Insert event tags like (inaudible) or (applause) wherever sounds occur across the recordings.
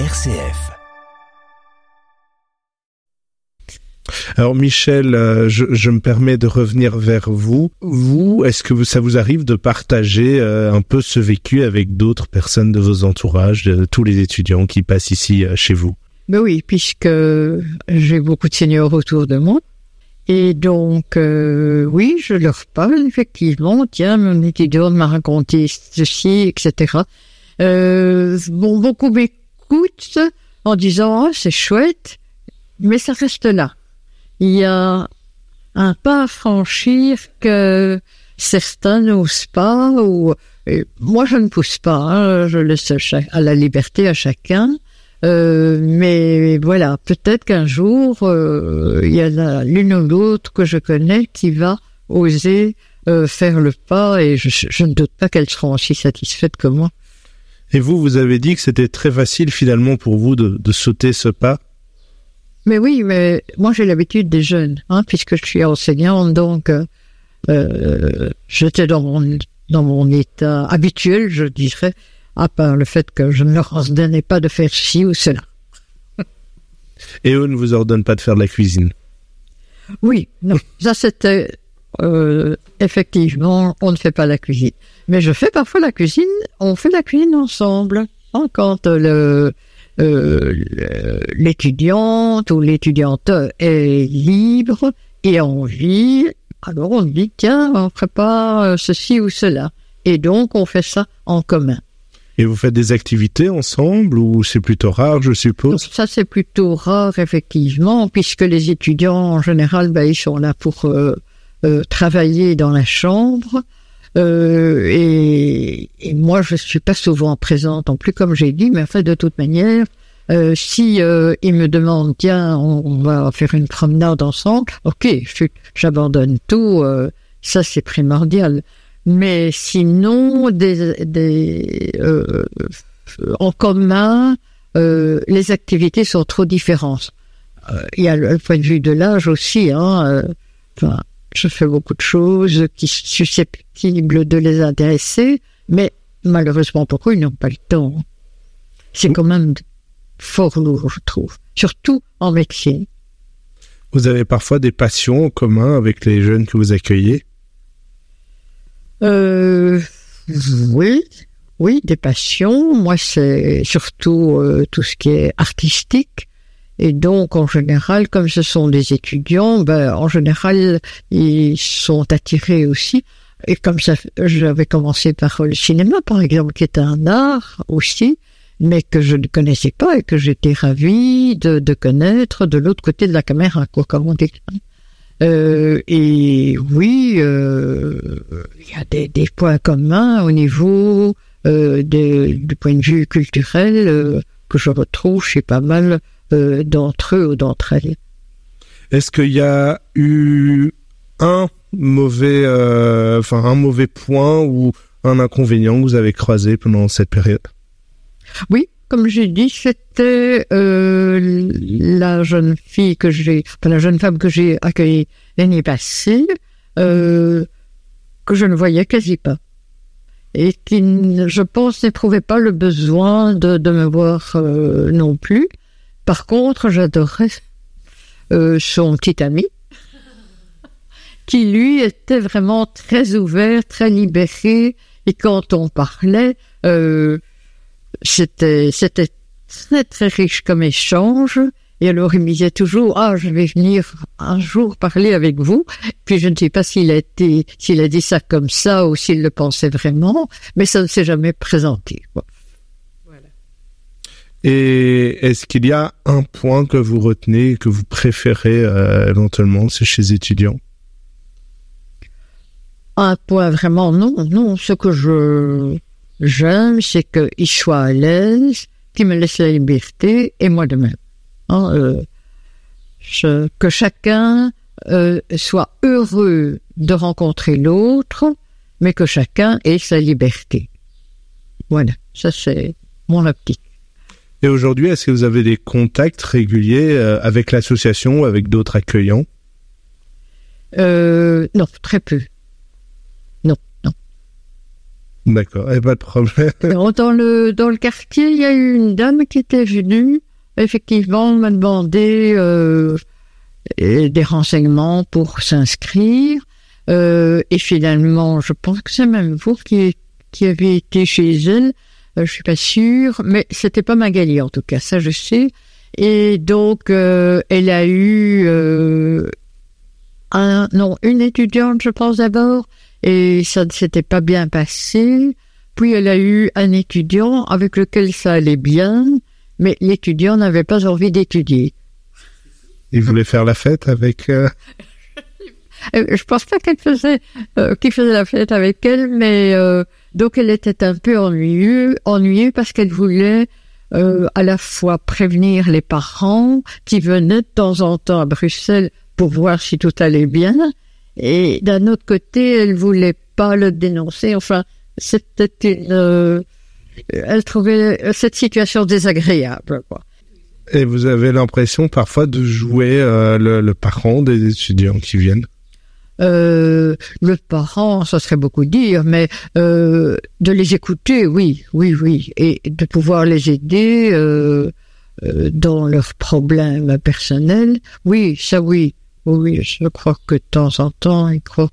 RCF. Alors Michel, euh, je, je, me permets de revenir vers vous. Vous, est-ce que ça vous arrive de partager euh, un peu ce vécu avec d'autres personnes de vos entourages, de tous les étudiants qui passent ici euh, chez vous? Ben oui, puisque j'ai beaucoup de seniors autour de moi. Et donc, oui, je leur parle effectivement. Tiens, mon étudiant m'a raconté ceci, etc. bon, beaucoup m'écoutent en disant, oh, c'est chouette, mais ça reste là il y a un pas à franchir que certains n'osent pas ou moi je ne pousse pas, hein, je laisse à la liberté à chacun. Euh, mais voilà, peut-être qu'un jour euh, il y a l'une ou l'autre que je connais qui va oser euh, faire le pas et je, je, ne doute pas qu'elles seront aussi satisfaites que moi. Et vous, vous avez dit que c'était très facile finalement pour vous de, de sauter ce pas. Mais oui, mais moi j'ai l'habitude des jeunes, hein, puisque je suis enseignante, donc euh, euh, j'étais dans mon dans mon état habituel, je dirais, à part le fait que je ne leur ordonnais pas de faire ci ou cela. Et eux ne vous ordonnent pas de faire de la cuisine? Oui, non, ça c'était euh, effectivement, on ne fait pas la cuisine, mais je fais parfois la cuisine. On fait la cuisine ensemble. Hein, quand le euh, l'étudiante ou l'étudiante est libre et a envie, alors on dit tiens, on prépare euh, ceci ou cela. Et donc on fait ça en commun. Et vous faites des activités ensemble ou c'est plutôt rare, je suppose? Ça c'est plutôt rare effectivement, puisque les étudiants en général, ben, ils sont là pour euh, travailler dans la chambre. Euh, et, et, moi, je suis pas souvent présente non plus, comme j'ai dit, mais en fait, de toute manière, euh, si euh, il me demande, tiens, on, va faire une promenade ensemble, ok, j'abandonne tout, euh, ça c'est primordial. Mais sinon, des, des euh, en commun, les activités sont trop différentes. Il y a le point de vue de l'âge aussi, hein. Enfin, je fais beaucoup de choses qui sont susceptibles de les intéresser, mais malheureusement pour eux, ils n'ont pas le temps. C'est quand même fort lourd, je trouve, surtout en médecine. Vous avez parfois des passions en commun avec les jeunes que vous accueillez? Euh, Oui, oui, des passions. Moi, c'est surtout euh, tout ce qui est artistique. Et donc, en général, comme ce sont des étudiants, ben, en général, ils sont attirés aussi. Et comme ça, j'avais commencé par le cinéma, par exemple, qui est un art aussi, mais que je ne connaissais pas et que j'étais ravie de, de, connaître de l'autre côté de la caméra, quoi, comme on. Euh, et oui, euh, il y a des, des, points communs au niveau euh, du point de vue culturel euh, que je retrouve chez pas mal euh, d'entre eux ou d'entre elles. Est-ce qu'il y a eu un mauvais, euh, enfin un mauvais point ou un inconvénient que vous avez croisé pendant cette période? Oui, comme j'ai dit, c'était euh, la jeune fille que j'ai, enfin, la jeune femme que j'ai accueillie l'année passée, euh, que je ne voyais quasi pas et qui, je pense, n'éprouvait pas le besoin de, de me voir euh, non plus. Par contre, j'adorais euh, son petit ami, (laughs) qui lui était vraiment très ouvert, très libéré, et quand on parlait, euh, c'était c'était très très riche comme échange. Et alors il me disait toujours ah je vais venir un jour parler avec vous. Puis je ne sais pas s'il a été s'il a dit ça comme ça ou s'il le pensait vraiment, mais ça ne s'est jamais présenté. Et est-ce qu'il y a un point que vous retenez, que vous préférez euh, éventuellement, chez les étudiants? Un point vraiment, non, non. Ce que je j'aime, c'est qu'ils soient à l'aise, qu'ils me laissent la liberté, et moi de même. Hein, euh, que chacun euh, soit heureux de rencontrer l'autre, mais que chacun ait sa liberté. Voilà, ça c'est mon optique. Et aujourd'hui, est-ce que vous avez des contacts réguliers euh, avec l'association ou avec d'autres accueillants? Euh, Non, très peu. Non, non. D'accord, et pas de problème. (laughs) dans le dans le quartier, il y a eu une dame qui était venue, effectivement, m'a demandé euh, des renseignements pour s'inscrire. Euh, et finalement, je pense que c'est même vous qui qui avez été chez elle. Euh, je suis pas sûre, mais c'était pas Magali en tout cas, ça je sais. Et donc, euh, elle a eu euh, un, non, une étudiante, je pense d'abord, et ça ne s'était pas bien passé. Puis elle a eu un étudiant avec lequel ça allait bien, mais l'étudiant n'avait pas envie d'étudier. Il voulait faire la fête avec. Euh... Je pense pas qu'elle faisait euh, qu'il faisait la fête avec elle, mais euh, donc elle était un peu ennuyeux, ennuyeux parce qu'elle voulait euh, à la fois prévenir les parents qui venaient de temps en temps à Bruxelles pour voir si tout allait bien, et d'un autre côté, elle voulait pas le dénoncer. Enfin, c'était une, euh, elle trouvait cette situation désagréable. Quoi. Et vous avez l'impression parfois de jouer euh, le, le, parent des étudiants qui viennent? Euh, le parent, ça serait beaucoup dire, mais euh, de les écouter, oui, oui, oui, et de pouvoir les aider euh, euh dans leurs problèmes personnels, oui, ça oui, oui, je crois que de temps en temps, il croit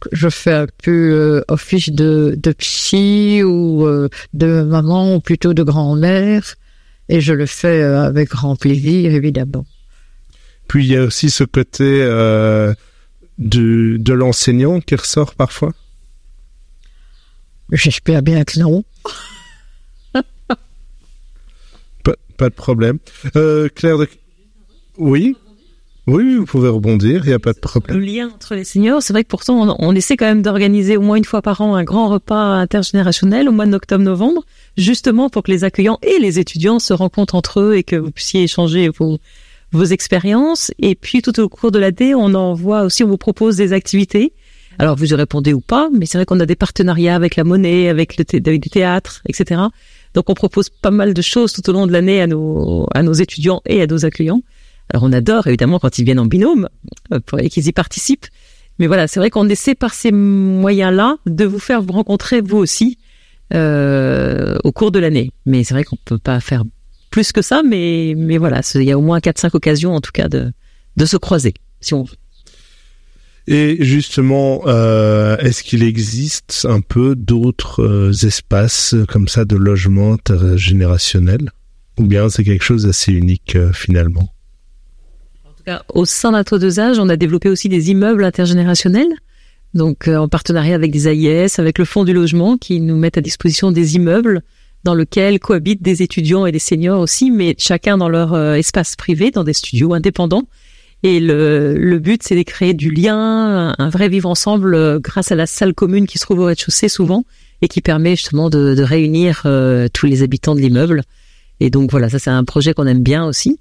que je fais un peu euh, office de, de psy ou euh, de maman ou plutôt de grand-mère, et je le fais avec grand plaisir, évidemment. Puis il y a aussi ce côté de, de l'enseignant qui ressort parfois? J'espère bien que non. (laughs) pas, pas, de problème. Euh, Claire, de... oui? Oui, vous pouvez rebondir, il n'y a pas de problème. Le lien entre les seniors, c'est vrai que pourtant on, on essaie quand même d'organiser au moins une fois par an un grand repas intergénérationnel au mois d'octobre-novembre, justement pour que les accueillants et les étudiants se rencontrent entre eux et que vous puissiez échanger vos, vos expériences. Et puis tout au cours de l'année, on envoie aussi, on vous propose des activités. Alors vous y répondez ou pas, mais c'est vrai qu'on a des partenariats avec la monnaie, avec le thé avec du théâtre, etc. Donc on propose pas mal de choses tout au long de l'année à nos à nos étudiants et à nos accueillants. Alors on adore évidemment quand ils viennent en binôme pour qu'ils y participent. Mais voilà, c'est vrai qu'on essaie par ces moyens-là de vous faire vous rencontrer vous aussi euh, au cours de l'année. Mais c'est vrai qu'on peut pas faire plus que ça, mais, mais voilà, il y a au moins 4-5 occasions en tout cas de, de se croiser, si on veut. Et justement, euh, est-ce qu'il existe un peu d'autres euh, espaces comme ça de logement intergénérationnel? Ou bien c'est quelque chose d'assez unique euh, finalement? En tout cas, au sein d'Intre deux âges, on a développé aussi des immeubles intergénérationnels. Donc en partenariat avec des AIS, avec le Fonds du logement qui nous mettent à disposition des immeubles dans lequel cohabitent des étudiants et des seniors aussi, mais chacun dans leur euh, espace privé, dans des studios indépendants. Et le, le but, c'est de créer du lien, un vrai vivre ensemble euh, grâce à la salle commune qui se trouve au rez-de-chaussée souvent et qui permet justement de, de réunir euh, tous les habitants de l'immeuble. Et donc voilà, ça c'est un projet qu'on aime bien aussi.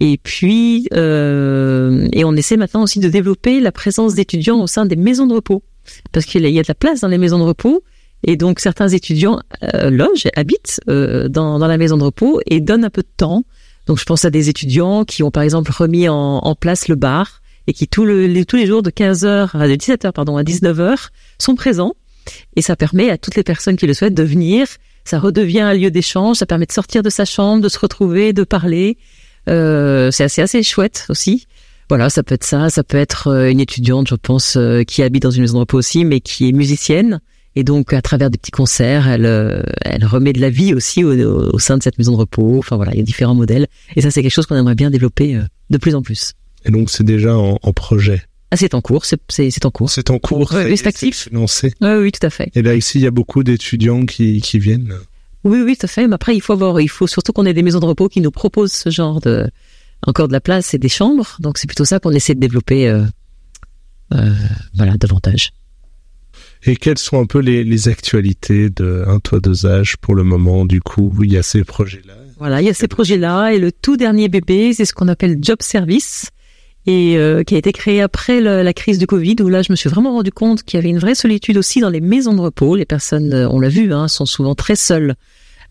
Et puis, et on essaie maintenant aussi de développer la présence d'étudiants au sein des maisons de repos, parce qu'il y a de la place dans les maisons de repos. Et donc certains étudiants euh, logent, habitent euh, dans, dans, la maison de repos et donnent un peu de temps. Donc je pense à des étudiants qui ont par exemple remis en, en place le bar et qui tous, le, les, tous les jours de 15h à 17h pardon à 19h sont présents et ça permet à toutes les personnes qui le souhaitent de venir. Ça redevient un lieu d'échange, ça permet de sortir de sa chambre, de se retrouver, de parler. Euh, c'est assez assez chouette aussi. Voilà, ça peut être ça, ça peut être euh, une étudiante, je pense, euh, qui habite dans une maison de repos aussi, mais qui est musicienne et donc, à travers des petits concerts, elle, euh, elle remet de la vie aussi au, au, sein de cette maison de repos. Enfin voilà, il y a différents modèles. Et ça, c'est quelque chose qu'on aimerait bien développer euh, de plus en plus. Et donc, c'est déjà en, en, projet ah, c'est en cours, c'est, en cours. C'est en cours, ouais, c'est actif. Financé. Oui, oui, tout à fait. Et là, ici, il y a beaucoup d'étudiants qui, qui viennent. Oui, oui, tout à fait. Mais après, il faut avoir, il faut surtout qu'on ait des maisons de repos qui nous proposent ce genre de, encore de la place et des chambres. Donc, c'est plutôt ça qu'on essaie de développer, euh, euh, voilà, davantage. Et quelles sont un peu les, les actualités de Un Toit Deux Âges pour le moment Du coup, il y a ces projets-là? Voilà, il y a ces projets-là. Et le tout dernier bébé, c'est ce qu'on appelle Job Service et euh, qui a été créé après la crise du Covid, où là, je me suis vraiment rendu compte qu'il y avait une vraie solitude aussi dans les maisons de repos. Les personnes, euh, on l'a vu, hein, sont souvent très seules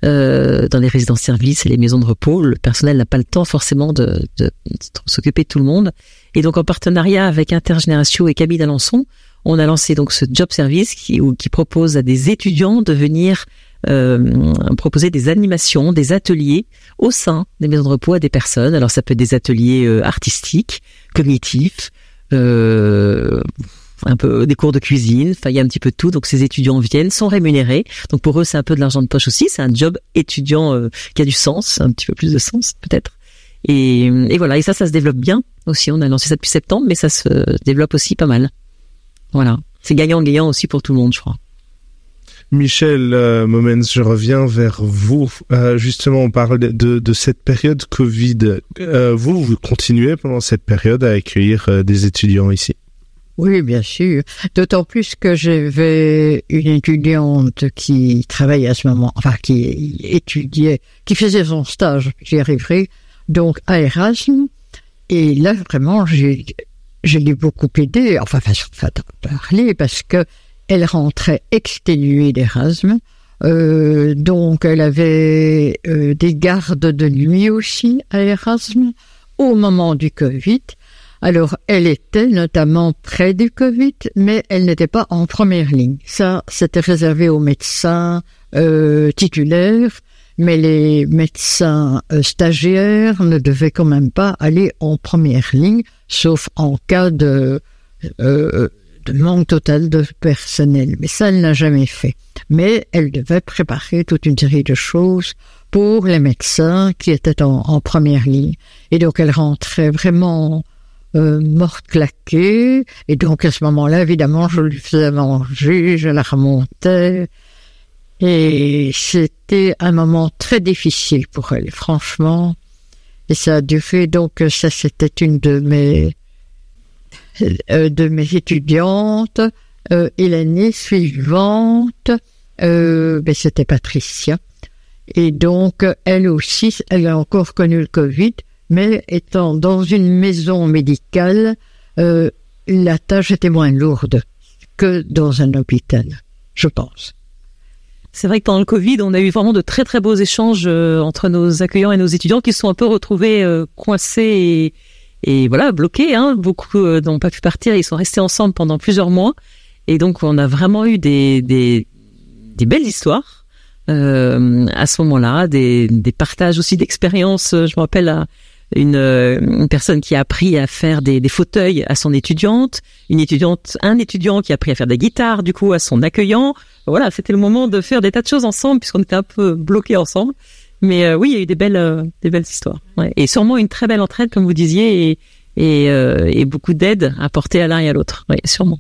euh, dans les résidences-services et les maisons de repos. Le personnel n'a pas le temps forcément de, de, de s'occuper de tout le monde. Et donc, en partenariat avec Intergénération et Camille d'Alençon, on a lancé donc ce job service qui, qui propose à des étudiants de venir euh, proposer des animations, des ateliers au sein des maisons de repos à des personnes. Alors ça peut être des ateliers euh, artistiques, cognitifs, euh, un peu des cours de cuisine, enfin il y a un petit peu de tout. Donc ces étudiants viennent, sont rémunérés. Donc pour eux c'est un peu de l'argent de poche aussi. C'est un job étudiant euh, qui a du sens, un petit peu plus de sens peut-être. Et, et, voilà, et ça, ça se développe bien aussi. On a lancé ça depuis septembre, mais ça se développe aussi pas mal. Voilà, c'est gagnant-gagnant aussi pour tout le monde, je crois. Michel euh, Momens, je reviens vers vous. Euh, justement, on parle de, de cette période Covid. Euh, vous, vous continuez pendant cette période à accueillir euh, des étudiants ici? Oui, bien sûr. D'autant plus que j'avais une étudiante qui travaillait à ce moment, enfin qui étudiait, qui faisait son stage, j'y arriverai, donc à Erasmus. Et là, vraiment, j'ai, je l'ai beaucoup aidé, enfin, façon de parler, parce que elle rentrait exténuée d'Erasme. Euh, donc, elle avait euh, des gardes de nuit aussi à Erasme au moment du Covid. Alors, elle était notamment près du Covid, mais elle n'était pas en première ligne. Ça, c'était réservé aux médecins euh, titulaires, mais les médecins euh, stagiaires ne devaient quand même pas aller en première ligne, sauf en cas de euh, de manque total de personnel. Mais ça, elle n'a jamais fait. Mais elle devait préparer toute une série de choses pour les médecins qui étaient en, première ligne. Et donc, elle rentrait vraiment euh, morte claquée. Et donc, à ce moment-là, évidemment, je lui faisais manger, je la remontais. Et c'était un moment très difficile pour elle, franchement. Et ça a duré, donc ça c'était une de mes euh, de mes étudiantes. Euh, et l'année suivante, euh, ben, c'était Patricia. Et donc, elle aussi, elle a encore connu le Covid, mais étant dans une maison médicale, euh, la tâche était moins lourde que dans un hôpital, je pense. C'est vrai que pendant le Covid, on a eu vraiment de très très beaux échanges entre nos accueillants et nos étudiants qui se sont un peu retrouvés coincés et, et voilà bloqués. Hein. Beaucoup euh, n'ont pas pu partir, ils sont restés ensemble pendant plusieurs mois, et donc on a vraiment eu des des, des belles histoires euh, à ce moment-là, des, des partages aussi d'expériences. Je me rappelle à une, une, personne qui a appris à faire des, des, fauteuils à son étudiante, une étudiante, un étudiant qui a appris à faire des guitares du coup à son accueillant. Voilà, c'était le moment de faire des tas de choses ensemble puisqu'on était un peu bloqués ensemble. Mais euh, oui, il y a eu des belles, euh, des belles histoires. Ouais. Et sûrement une très belle entraide, comme vous disiez, et, et, euh, et beaucoup d'aide apportée à l'un et à l'autre. Oui, sûrement.